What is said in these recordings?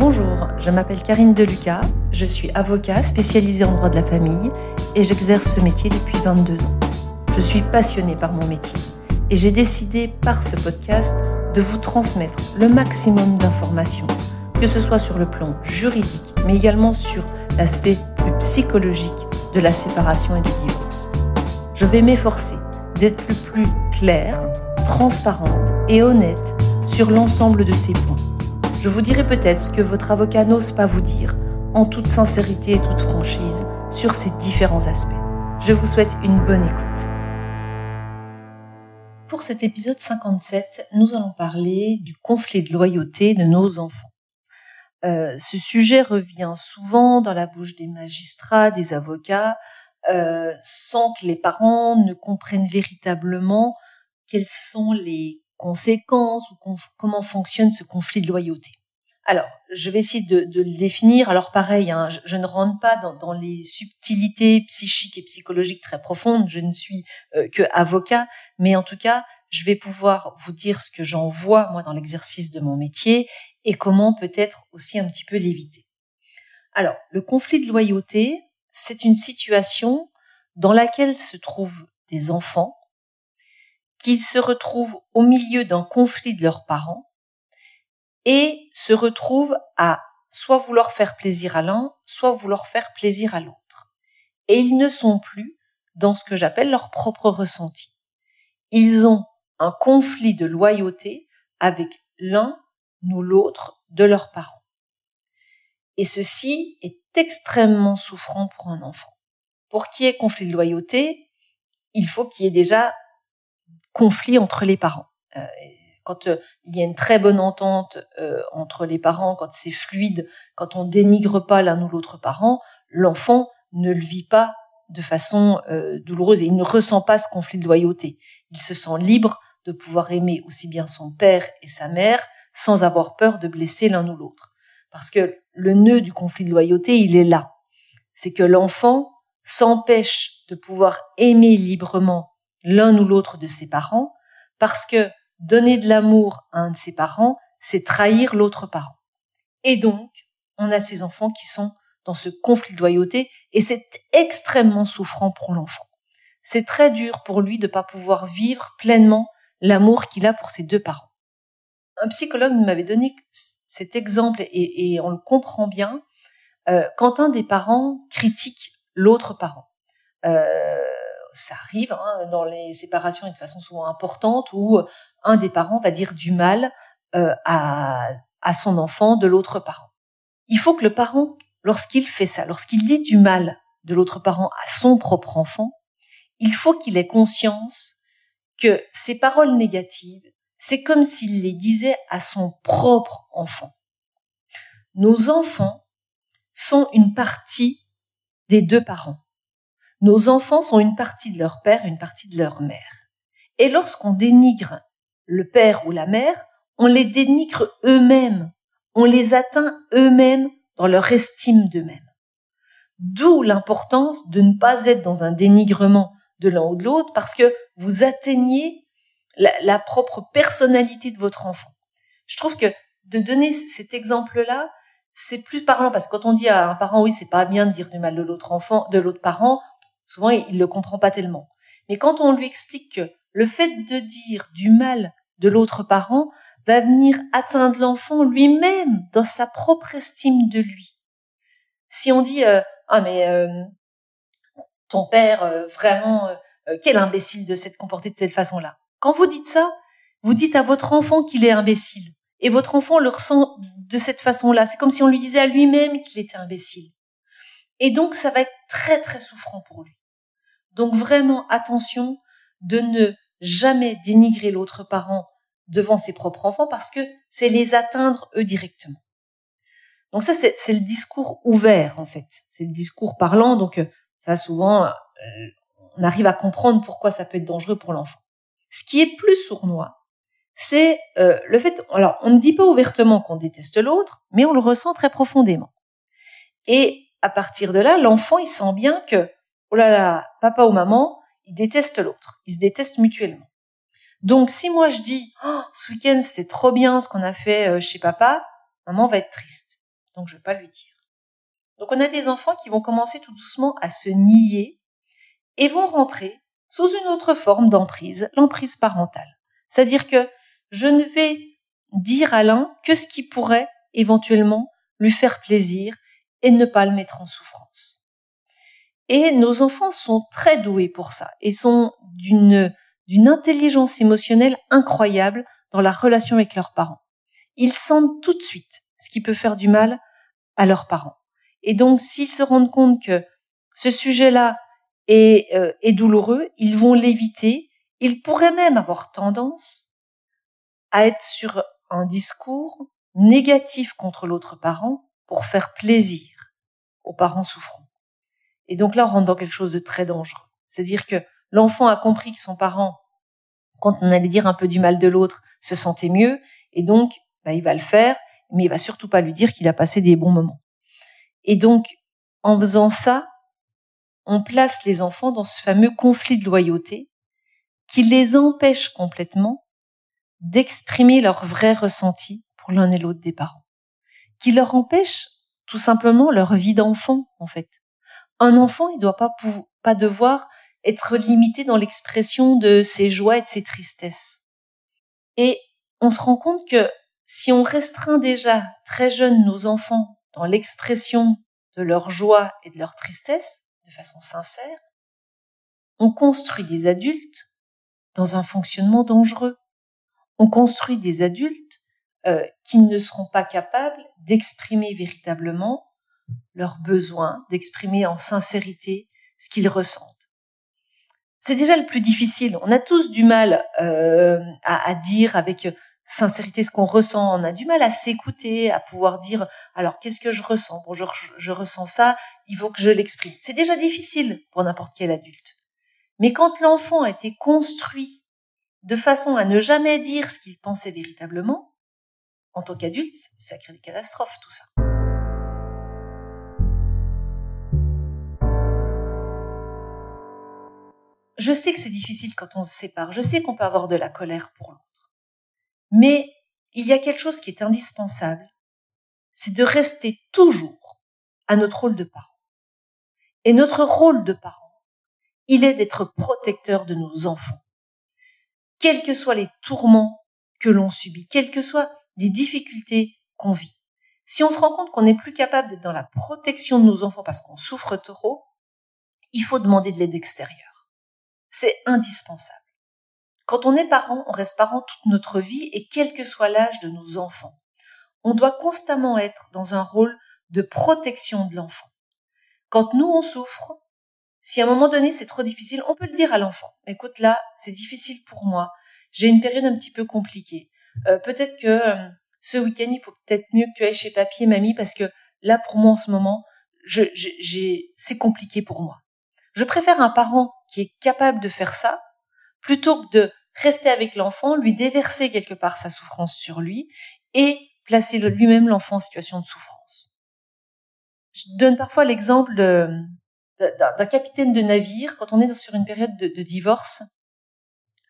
Bonjour, je m'appelle Karine Deluca, je suis avocat spécialisée en droit de la famille et j'exerce ce métier depuis 22 ans. Je suis passionnée par mon métier et j'ai décidé par ce podcast de vous transmettre le maximum d'informations, que ce soit sur le plan juridique, mais également sur l'aspect plus psychologique de la séparation et du divorce. Je vais m'efforcer d'être le plus claire, transparente et honnête sur l'ensemble de ces points. Je vous dirai peut-être ce que votre avocat n'ose pas vous dire, en toute sincérité et toute franchise, sur ces différents aspects. Je vous souhaite une bonne écoute. Pour cet épisode 57, nous allons parler du conflit de loyauté de nos enfants. Euh, ce sujet revient souvent dans la bouche des magistrats, des avocats, euh, sans que les parents ne comprennent véritablement quelles sont les conséquences ou comment fonctionne ce conflit de loyauté. Alors, je vais essayer de, le définir. Alors pareil, hein, je, ne rentre pas dans, les subtilités psychiques et psychologiques très profondes. Je ne suis euh, que avocat, mais en tout cas, je vais pouvoir vous dire ce que j'en vois moi dans l'exercice de mon métier et comment peut-être aussi un petit peu l'éviter. Alors, le conflit de loyauté, c'est une situation dans laquelle se trouvent des enfants qui se retrouvent au milieu d'un conflit de leurs parents et se retrouvent à soit vouloir faire plaisir à l'un, soit vouloir faire plaisir à l'autre. Et ils ne sont plus dans ce que j'appelle leur propre ressenti. Ils ont un conflit de loyauté avec l'un ou l'autre de leurs parents. Et ceci est extrêmement souffrant pour un enfant. Pour qu'il y ait conflit de loyauté, il faut qu'il y ait déjà conflit entre les parents. Euh, quand euh, il y a une très bonne entente euh, entre les parents, quand c'est fluide, quand on dénigre pas l'un ou l'autre parent, l'enfant ne le vit pas de façon douloureuse et il ne ressent pas ce conflit de loyauté. Il se sent libre de pouvoir aimer aussi bien son père et sa mère sans avoir peur de blesser l'un ou l'autre. Parce que le nœud du conflit de loyauté, il est là. C'est que l'enfant s'empêche de pouvoir aimer librement l'un ou l'autre de ses parents parce que donner de l'amour à un de ses parents, c'est trahir l'autre parent. Et donc, on a ces enfants qui sont dans ce conflit de loyauté et c'est extrêmement souffrant pour l'enfant. C'est très dur pour lui de ne pas pouvoir vivre pleinement l'amour qu'il a pour ses deux parents un psychologue m'avait donné cet exemple et, on le comprend bien. Euh, quand un des parents critique l'autre parent, euh, ça arrive hein, dans les séparations de façon souvent importante où un des parents va dire du mal euh, à, à son enfant de l'autre parent. Il faut que le parent, lorsqu'il fait ça, lorsqu'il dit du mal de l'autre parent à son propre enfant, il faut qu'il ait conscience que ces paroles négatives c'est comme s'il les disait à son propre enfant. Nos enfants sont une partie des deux parents. Nos enfants sont une partie de leur père, une partie de leur mère. Et lorsqu'on dénigre le père ou la mère, on les dénigre eux-mêmes, on les atteint eux-mêmes dans leur estime d'eux-mêmes. D'où l'importance de ne pas être dans un dénigrement de l'un ou de l'autre parce que vous atteignez la, propre personnalité de votre enfant. Je trouve que de donner cet exemple-là, c'est plus parlant parce que quand on dit à un parent oui, c'est pas bien de dire du mal de l'autre enfant, de l'autre parent, souvent il, le comprend pas tellement. Mais quand on lui explique que le fait de dire du mal de l'autre parent va venir atteindre l'enfant lui-même dans sa propre estime de lui. Si on dit euh, ah mais euh, ton père euh, vraiment quel imbécile de s'être comporté de cette façon-là. Quand vous dites ça, vous dites à votre enfant qu'il est imbécile. Et votre enfant le ressent de cette façon-là. C'est comme si on lui disait à lui-même qu'il était imbécile. Et donc, ça va être très, très souffrant pour lui. Donc, vraiment, attention de ne jamais dénigrer l'autre parent devant ses propres enfants parce que c'est les atteindre eux directement. Donc ça, c'est le discours ouvert, en fait. C'est le discours parlant. Donc, euh, ça, souvent, euh, on arrive à comprendre pourquoi ça peut être dangereux pour l'enfant. Ce qui est plus sournois, c'est euh, le fait. Alors, on ne dit pas ouvertement qu'on déteste l'autre, mais on le ressent très profondément. Et à partir de là, l'enfant, il sent bien que, oh là là, papa ou maman, ils détestent l'autre, ils se détestent mutuellement. Donc, si moi je dis, oh, ce week-end c'était trop bien ce qu'on a fait euh, chez papa, maman va être triste. donc je vais pas lui dire. Donc on a des enfants qui vont commencer tout doucement à se nier et vont rentrer sous une autre forme d'emprise, l'emprise parentale. C'est-à-dire que je ne vais dire à l'un que ce qui pourrait éventuellement lui faire plaisir et ne pas le mettre en souffrance. Et nos enfants sont très doués pour ça et sont d'une d'une intelligence émotionnelle incroyable dans la relation avec leurs parents. Ils sentent tout de suite ce qui peut faire du mal à leurs parents. Et donc, s'ils se rendent compte que ce sujet-là est, euh, est douloureux, ils vont l'éviter. Ils pourraient même avoir tendance à être sur un discours négatif contre l'autre parent pour faire plaisir aux parents souffrants. Et donc là, on rentre dans quelque chose de très dangereux. C'est-à-dire que l'enfant a compris que son parent, quand on allait dire un peu du mal de l'autre, se sentait mieux, et donc bah, il va le faire, mais il va surtout pas lui dire qu'il a passé des bons moments. Et donc, en faisant ça, on place les enfants dans ce fameux conflit de loyauté qui les empêche complètement d'exprimer leur vrai ressenti pour l'un et l'autre des parents, qui leur empêche tout simplement leur vie d'enfant, en fait. Un enfant, il doit pas, pas devoir être limité dans l'expression de ses joies et de ses tristesses. Et on se rend compte que si on restreint déjà très jeunes nos enfants dans l'expression de leur joie et de leur tristesse, de façon sincère, on construit des adultes dans un fonctionnement dangereux. On construit des adultes euh, qui ne seront pas capables d'exprimer véritablement leurs besoins, d'exprimer en sincérité ce qu'ils ressentent. C'est déjà le plus difficile. On a tous du mal euh, à, dire avec sincérité ce qu'on ressent. On a du mal à s'écouter, à pouvoir dire alors qu'est-ce que je ressens? Bon, je ressens ça, il faut que je l'exprime. C'est déjà difficile pour n'importe quel adulte. Mais quand l'enfant a été construit de façon à ne jamais dire ce qu'il pensait véritablement, en tant qu'adulte, ça crée des catastrophes, tout ça. Je sais que c'est difficile quand on se sépare. Je sais qu'on peut avoir de la colère pour l'autre. Mais il y a quelque chose qui est indispensable, c'est de rester toujours à notre rôle de parent. Et notre rôle de parent, il est d'être protecteur de nos enfants. Quels que soient les tourments que l'on subit, quelles que soient les difficultés qu'on vit. Si on se rend compte qu'on n'est plus capable d'être dans la protection de nos enfants parce qu'on souffre trop, il faut demander de l'aide extérieure. C'est indispensable. Quand on est parent, on reste parent toute notre vie et quel que soit l'âge de nos enfants. On doit constamment être dans un rôle de protection de l'enfant. Quand nous, on souffre, si à un moment donné c'est trop difficile, on peut le dire à l'enfant. Écoute, là, c'est difficile pour moi. J'ai une période un petit peu compliquée. Euh, peut-être que euh, ce week-end, il faut peut-être mieux que tu ailles chez papy et mamie parce que là, pour moi, en ce moment, c'est compliqué pour moi. Je préfère un parent qui est capable de faire ça plutôt que de rester avec l'enfant, lui déverser quelque part sa souffrance sur lui et placer lui-même l'enfant en situation de souffrance. Je donne parfois l'exemple d'un capitaine de navire, quand on est sur une période de, divorce,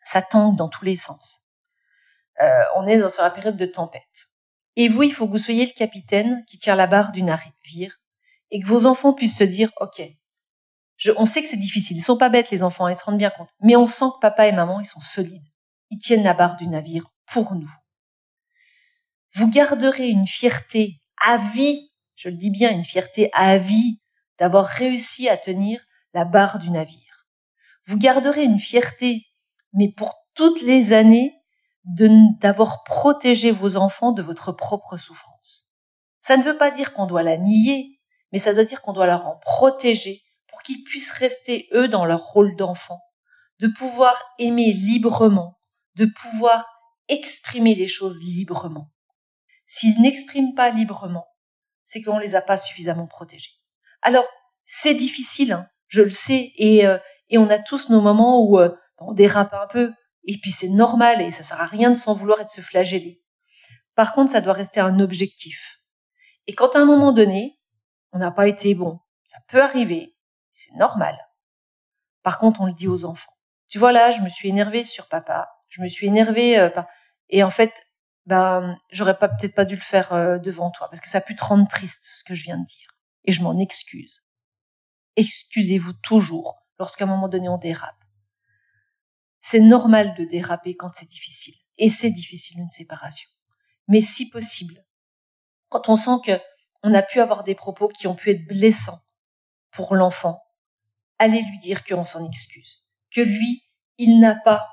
ça tangue dans tous les sens. Euh, on est dans, sur la période de tempête. Et vous, il faut que vous soyez le capitaine qui tient la barre du navire et que vos enfants puissent se dire, OK, on sait que c'est difficile. Ils sont pas bêtes, les enfants, ils se rendent bien compte. Mais on sent que papa et maman, ils sont solides. Ils tiennent la barre du navire pour nous. Vous garderez une fierté à vie, je le dis bien, une fierté à vie d'avoir réussi à tenir la barre du navire. Vous garderez une fierté, mais pour toutes les années, d'avoir protégé vos enfants de votre propre souffrance. Ça ne veut pas dire qu'on doit la nier, mais ça doit dire qu'on doit leur en protéger qu'ils puissent rester eux dans leur rôle d'enfant, de pouvoir aimer librement, de pouvoir exprimer les choses librement. S'ils n'expriment pas librement, c'est qu'on les a pas suffisamment protégés. Alors, c'est difficile, hein, je le sais, et, euh, et on a tous nos moments où euh, on dérape un peu, et puis c'est normal, et ça sert à rien de s'en vouloir et de se flageller. Par contre, ça doit rester un objectif. Et quand à un moment donné, on n'a pas été bon, ça peut arriver, c'est normal. Par contre, on le dit aux enfants. Tu vois là, je me suis énervée sur papa. Je me suis énervée euh, et en fait, ben j'aurais pas peut-être pas dû le faire euh, devant toi parce que ça a pu te rendre triste ce que je viens de dire et je m'en excuse. Excusez-vous toujours lorsqu'à un moment donné on dérape. C'est normal de déraper quand c'est difficile et c'est difficile une séparation. Mais si possible, quand on sent que on a pu avoir des propos qui ont pu être blessants pour l'enfant, allez lui dire qu'on s'en excuse, que lui, il n'a pas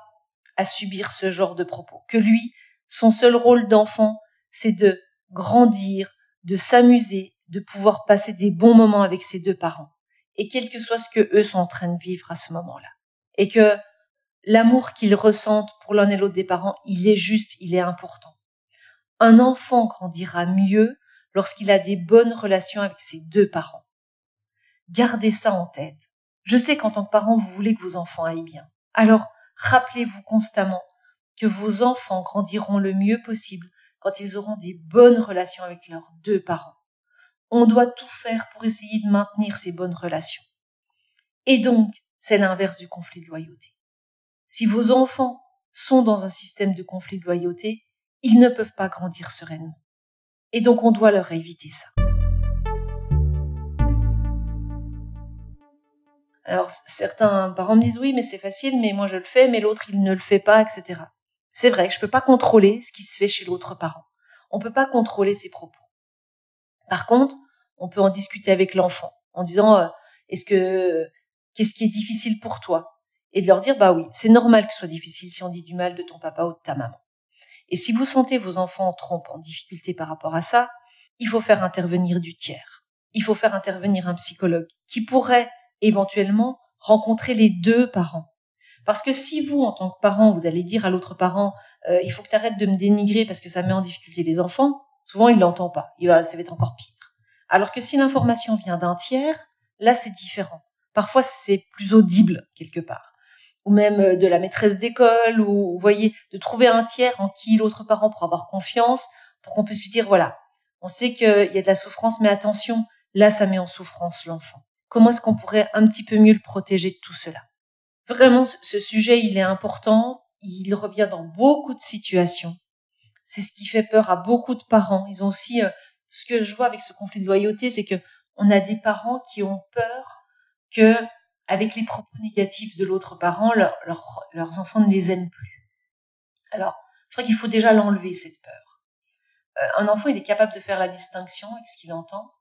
à subir ce genre de propos, que lui, son seul rôle d'enfant, c'est de grandir, de s'amuser, de pouvoir passer des bons moments avec ses deux parents, et quel que soit ce que eux sont en train de vivre à ce moment-là, et que l'amour qu'ils ressentent pour l'un et l'autre des parents, il est juste, il est important. Un enfant grandira mieux lorsqu'il a des bonnes relations avec ses deux parents. Gardez ça en tête. Je sais qu'en tant que parent, vous voulez que vos enfants aillent bien. Alors, rappelez-vous constamment que vos enfants grandiront le mieux possible quand ils auront des bonnes relations avec leurs deux parents. On doit tout faire pour essayer de maintenir ces bonnes relations. Et donc, c'est l'inverse du conflit de loyauté. Si vos enfants sont dans un système de conflit de loyauté, ils ne peuvent pas grandir sereinement. Et donc on doit leur éviter ça. Alors certains parents me disent oui mais c'est facile mais moi je le fais mais l'autre il ne le fait pas etc. C'est vrai que je peux pas contrôler ce qui se fait chez l'autre parent. On peut pas contrôler ses propos. Par contre, on peut en discuter avec l'enfant en disant euh, est-ce que qu'est-ce qui est difficile pour toi? Et de leur dire bah oui c'est normal que ce soit difficile si on dit du mal de ton papa ou de ta maman. Et si vous sentez vos enfants en trompe, en difficulté par rapport à ça, il faut faire intervenir du tiers. Il faut faire intervenir un psychologue qui pourrait éventuellement rencontrer les deux parents. Parce que si vous, en tant que parent, vous allez dire à l'autre parent, euh, il faut que tu arrêtes de me dénigrer parce que ça met en difficulté les enfants, souvent il l'entend pas. Il va, ça va être encore pire. Alors que si l'information vient d'un tiers, là c'est différent. Parfois c'est plus audible quelque part. Ou même euh, de la maîtresse d'école, ou vous voyez, de trouver un tiers en qui l'autre parent pourra avoir confiance, pour qu'on puisse lui dire, voilà, on sait qu'il y a de la souffrance, mais attention, là ça met en souffrance l'enfant. Comment est-ce qu'on pourrait un petit peu mieux le protéger de tout cela? Vraiment, ce sujet, il est important. Il revient dans beaucoup de situations. C'est ce qui fait peur à beaucoup de parents. Ils ont aussi, euh, ce que je vois avec ce conflit de loyauté, c'est que on a des parents qui ont peur que, avec les propos négatifs de l'autre parent, leurs enfants ne les aiment plus. Alors, je crois qu'il faut déjà l'enlever cette peur. Euh, un enfant, il est capable de faire la distinction avec ce qu'il entend,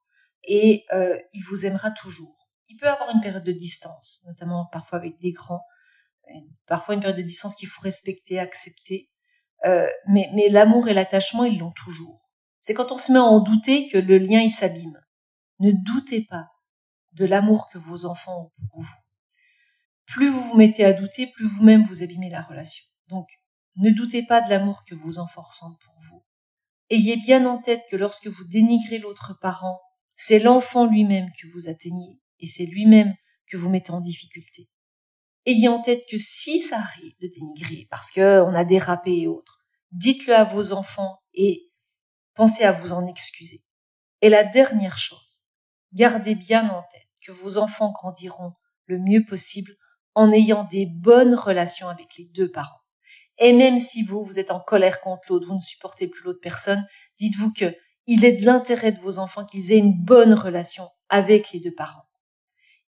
et euh, il vous aimera toujours il peut avoir une période de distance, notamment parfois avec des grands, parfois une période de distance qu'il faut respecter, accepter. Euh, mais mais l'amour et l'attachement, ils l'ont toujours. C'est quand on se met à en douter que le lien il s'abîme. Ne doutez pas de l'amour que vos enfants ont pour vous. Plus vous vous mettez à douter, plus vous-même vous abîmez la relation. Donc, ne doutez pas de l'amour que vos enfants ressentent pour vous. Ayez bien en tête que lorsque vous dénigrez l'autre parent, c'est l'enfant lui-même que vous atteignez et c'est lui-même que vous mettez en difficulté. Ayez en tête que si ça arrive de dénigrer parce que on a dérapé et autres, dites-le à vos enfants et pensez à vous en excuser. Et la dernière chose, gardez bien en tête que vos enfants grandiront le mieux possible en ayant des bonnes relations avec les deux parents. Et même si vous, vous êtes en colère contre l'autre, vous ne supportez plus l'autre personne, dites-vous que il est de l'intérêt de vos enfants qu'ils aient une bonne relation avec les deux parents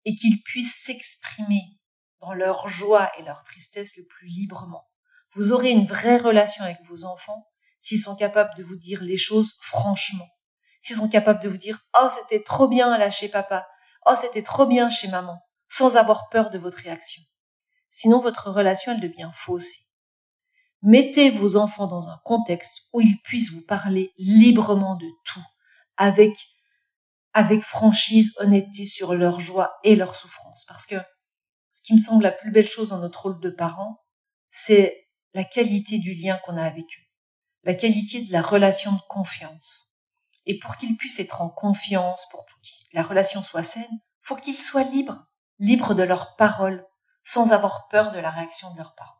et qu'ils puissent s'exprimer dans leur joie et leur tristesse le plus librement. Vous aurez une vraie relation avec vos enfants s'ils sont capables de vous dire les choses franchement. S'ils sont capables de vous dire Oh, c'était trop bien là chez papa. Oh, c'était trop bien chez maman. Sans avoir peur de votre réaction. Sinon, votre relation, elle devient faussée. Mettez vos enfants dans un contexte où ils puissent vous parler librement de tout, avec avec franchise, honnêteté sur leur joie et leur souffrance. Parce que ce qui me semble la plus belle chose dans notre rôle de parent, c'est la qualité du lien qu'on a avec eux, la qualité de la relation de confiance. Et pour qu'ils puissent être en confiance, pour que la relation soit saine, faut qu'ils soient libres, libres de leurs paroles, sans avoir peur de la réaction de leurs parents.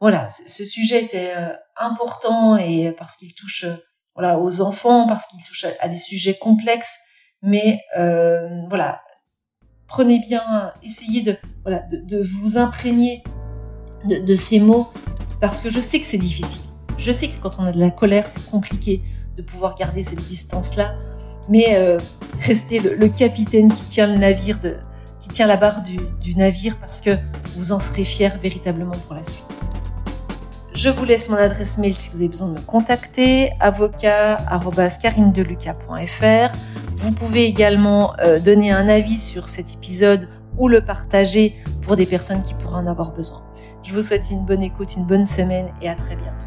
Voilà, ce sujet était euh, important et parce qu'il touche euh, voilà aux enfants parce qu'ils touchent à, des sujets complexes. Mais euh, voilà, prenez bien, essayez de voilà de, vous imprégner de, ces mots parce que je sais que c'est difficile. Je sais que quand on a de la colère, c'est compliqué de pouvoir garder cette distance-là. Mais euh, restez le, capitaine qui tient le navire, de, qui tient la barre du, du navire parce que vous en serez fier véritablement pour la suite. Je vous laisse mon adresse mail si vous avez besoin de me contacter, avocat.carinedeluca.fr. Vous pouvez également euh, donner un avis sur cet épisode ou le partager pour des personnes qui pourraient en avoir besoin. Je vous souhaite une bonne écoute, une bonne semaine et à très bientôt.